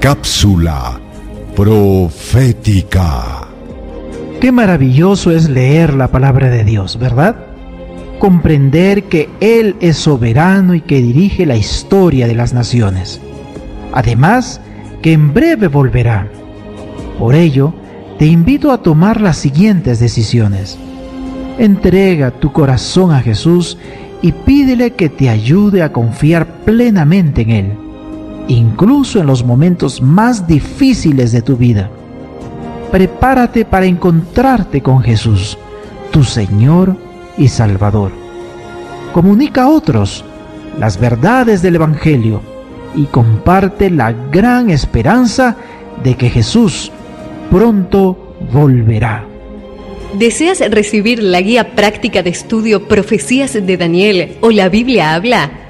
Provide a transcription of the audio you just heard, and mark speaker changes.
Speaker 1: Cápsula profética.
Speaker 2: Qué maravilloso es leer la palabra de Dios, ¿verdad? Comprender que Él es soberano y que dirige la historia de las naciones. Además, que en breve volverá. Por ello, te invito a tomar las siguientes decisiones. Entrega tu corazón a Jesús y pídele que te ayude a confiar plenamente en Él, incluso en los momentos más difíciles de tu vida. Prepárate para encontrarte con Jesús, tu Señor y Salvador. Comunica a otros las verdades del Evangelio y comparte la gran esperanza de que Jesús pronto volverá.
Speaker 3: ¿Deseas recibir la guía práctica de estudio Profecías de Daniel o la Biblia habla?